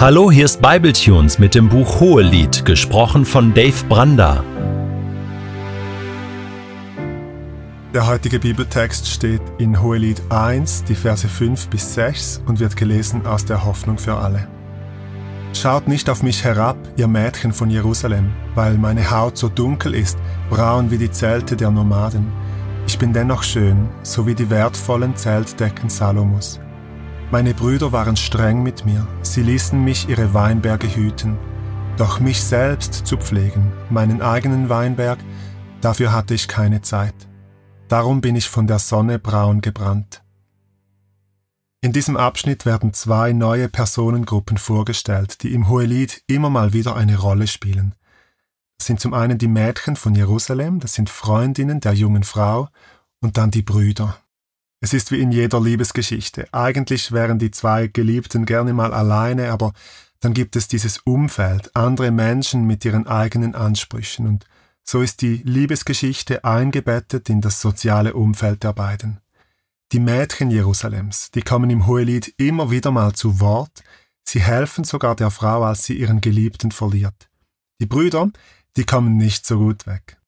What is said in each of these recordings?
Hallo, hier ist Bibletunes mit dem Buch Hohelied, gesprochen von Dave Branda. Der heutige Bibeltext steht in Hohelied 1, die Verse 5 bis 6 und wird gelesen aus der Hoffnung für alle. Schaut nicht auf mich herab, ihr Mädchen von Jerusalem, weil meine Haut so dunkel ist, braun wie die Zelte der Nomaden. Ich bin dennoch schön, so wie die wertvollen Zeltdecken Salomos. Meine Brüder waren streng mit mir, sie ließen mich ihre Weinberge hüten. Doch mich selbst zu pflegen, meinen eigenen Weinberg, dafür hatte ich keine Zeit. Darum bin ich von der Sonne braun gebrannt. In diesem Abschnitt werden zwei neue Personengruppen vorgestellt, die im Hohelied immer mal wieder eine Rolle spielen. Das sind zum einen die Mädchen von Jerusalem, das sind Freundinnen der jungen Frau, und dann die Brüder. Es ist wie in jeder Liebesgeschichte. Eigentlich wären die zwei Geliebten gerne mal alleine, aber dann gibt es dieses Umfeld, andere Menschen mit ihren eigenen Ansprüchen und so ist die Liebesgeschichte eingebettet in das soziale Umfeld der beiden. Die Mädchen Jerusalems, die kommen im Hohelied immer wieder mal zu Wort, sie helfen sogar der Frau, als sie ihren Geliebten verliert. Die Brüder, die kommen nicht so gut weg.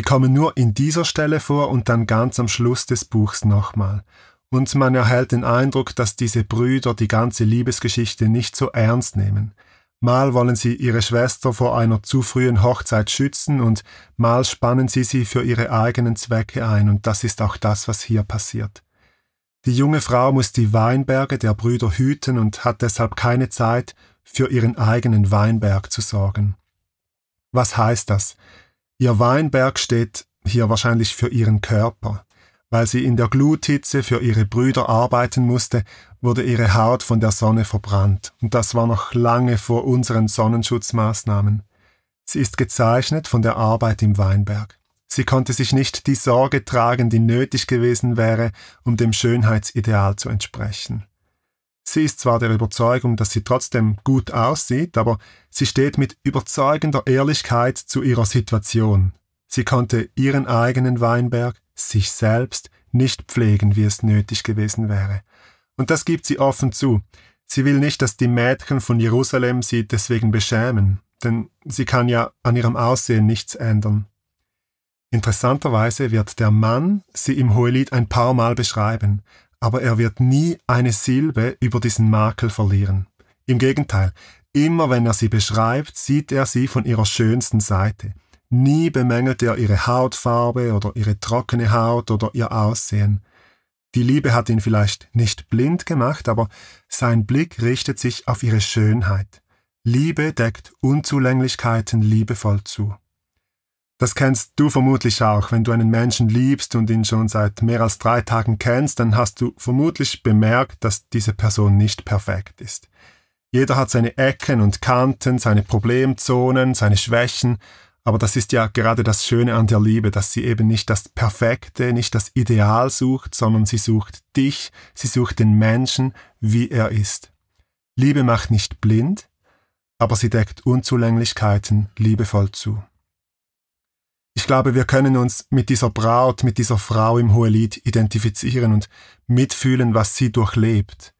Die kommen nur in dieser Stelle vor und dann ganz am Schluss des Buchs nochmal. Und man erhält den Eindruck, dass diese Brüder die ganze Liebesgeschichte nicht so ernst nehmen. Mal wollen sie ihre Schwester vor einer zu frühen Hochzeit schützen und mal spannen sie sie für ihre eigenen Zwecke ein, und das ist auch das, was hier passiert. Die junge Frau muss die Weinberge der Brüder hüten und hat deshalb keine Zeit, für ihren eigenen Weinberg zu sorgen. Was heißt das? Ihr Weinberg steht hier wahrscheinlich für ihren Körper. Weil sie in der Gluthitze für ihre Brüder arbeiten musste, wurde ihre Haut von der Sonne verbrannt, und das war noch lange vor unseren Sonnenschutzmaßnahmen. Sie ist gezeichnet von der Arbeit im Weinberg. Sie konnte sich nicht die Sorge tragen, die nötig gewesen wäre, um dem Schönheitsideal zu entsprechen. Sie ist zwar der Überzeugung, dass sie trotzdem gut aussieht, aber sie steht mit überzeugender Ehrlichkeit zu ihrer Situation. Sie konnte ihren eigenen Weinberg, sich selbst, nicht pflegen, wie es nötig gewesen wäre. Und das gibt sie offen zu. Sie will nicht, dass die Mädchen von Jerusalem sie deswegen beschämen, denn sie kann ja an ihrem Aussehen nichts ändern. Interessanterweise wird der Mann sie im Hohelied ein paar Mal beschreiben, aber er wird nie eine Silbe über diesen Makel verlieren. Im Gegenteil, immer wenn er sie beschreibt, sieht er sie von ihrer schönsten Seite. Nie bemängelt er ihre Hautfarbe oder ihre trockene Haut oder ihr Aussehen. Die Liebe hat ihn vielleicht nicht blind gemacht, aber sein Blick richtet sich auf ihre Schönheit. Liebe deckt Unzulänglichkeiten liebevoll zu. Das kennst du vermutlich auch. Wenn du einen Menschen liebst und ihn schon seit mehr als drei Tagen kennst, dann hast du vermutlich bemerkt, dass diese Person nicht perfekt ist. Jeder hat seine Ecken und Kanten, seine Problemzonen, seine Schwächen, aber das ist ja gerade das Schöne an der Liebe, dass sie eben nicht das Perfekte, nicht das Ideal sucht, sondern sie sucht dich, sie sucht den Menschen, wie er ist. Liebe macht nicht blind, aber sie deckt Unzulänglichkeiten liebevoll zu. Ich glaube, wir können uns mit dieser Braut, mit dieser Frau im Hohelied identifizieren und mitfühlen, was sie durchlebt.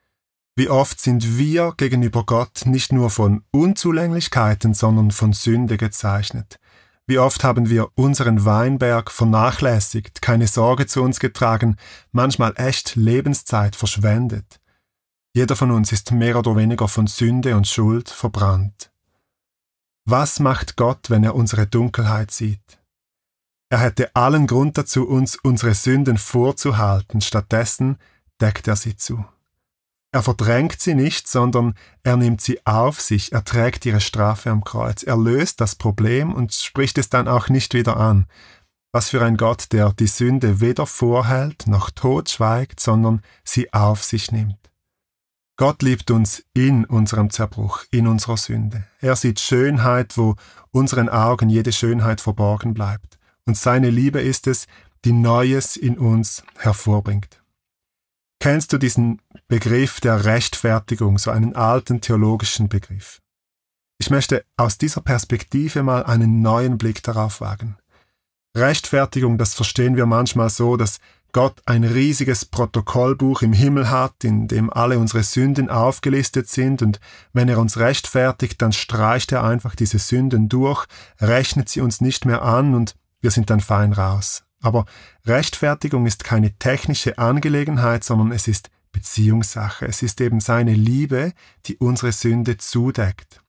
Wie oft sind wir gegenüber Gott nicht nur von Unzulänglichkeiten, sondern von Sünde gezeichnet. Wie oft haben wir unseren Weinberg vernachlässigt, keine Sorge zu uns getragen, manchmal echt Lebenszeit verschwendet. Jeder von uns ist mehr oder weniger von Sünde und Schuld verbrannt. Was macht Gott, wenn er unsere Dunkelheit sieht? Er hätte allen Grund dazu, uns unsere Sünden vorzuhalten, stattdessen deckt er sie zu. Er verdrängt sie nicht, sondern er nimmt sie auf sich, er trägt ihre Strafe am Kreuz, er löst das Problem und spricht es dann auch nicht wieder an. Was für ein Gott, der die Sünde weder vorhält noch totschweigt, sondern sie auf sich nimmt. Gott liebt uns in unserem Zerbruch, in unserer Sünde. Er sieht Schönheit, wo unseren Augen jede Schönheit verborgen bleibt und seine Liebe ist es, die Neues in uns hervorbringt. Kennst du diesen Begriff der Rechtfertigung, so einen alten theologischen Begriff? Ich möchte aus dieser Perspektive mal einen neuen Blick darauf wagen. Rechtfertigung, das verstehen wir manchmal so, dass Gott ein riesiges Protokollbuch im Himmel hat, in dem alle unsere Sünden aufgelistet sind, und wenn er uns rechtfertigt, dann streicht er einfach diese Sünden durch, rechnet sie uns nicht mehr an und wir sind dann fein raus. Aber Rechtfertigung ist keine technische Angelegenheit, sondern es ist Beziehungssache. Es ist eben seine Liebe, die unsere Sünde zudeckt.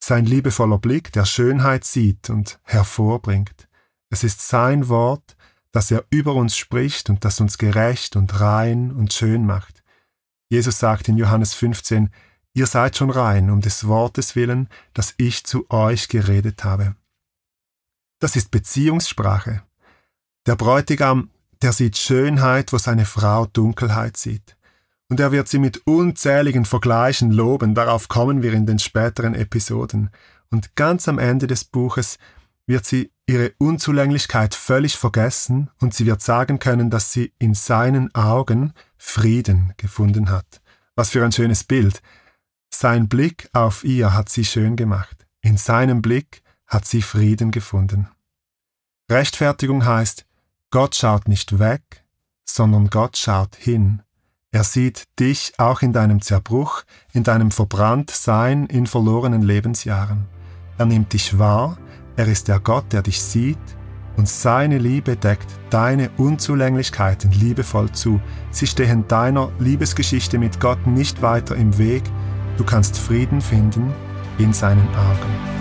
Sein liebevoller Blick, der Schönheit sieht und hervorbringt. Es ist sein Wort, das er über uns spricht und das uns gerecht und rein und schön macht. Jesus sagt in Johannes 15, Ihr seid schon rein um des Wortes willen, das ich zu euch geredet habe. Das ist Beziehungssprache. Der Bräutigam, der sieht Schönheit, wo seine Frau Dunkelheit sieht. Und er wird sie mit unzähligen Vergleichen loben, darauf kommen wir in den späteren Episoden. Und ganz am Ende des Buches wird sie ihre Unzulänglichkeit völlig vergessen und sie wird sagen können, dass sie in seinen Augen Frieden gefunden hat. Was für ein schönes Bild. Sein Blick auf ihr hat sie schön gemacht. In seinem Blick hat sie Frieden gefunden. Rechtfertigung heißt, Gott schaut nicht weg, sondern Gott schaut hin. Er sieht dich auch in deinem Zerbruch, in deinem Verbranntsein, in verlorenen Lebensjahren. Er nimmt dich wahr, er ist der Gott, der dich sieht, und seine Liebe deckt deine Unzulänglichkeiten liebevoll zu. Sie stehen deiner Liebesgeschichte mit Gott nicht weiter im Weg. Du kannst Frieden finden in seinen Augen.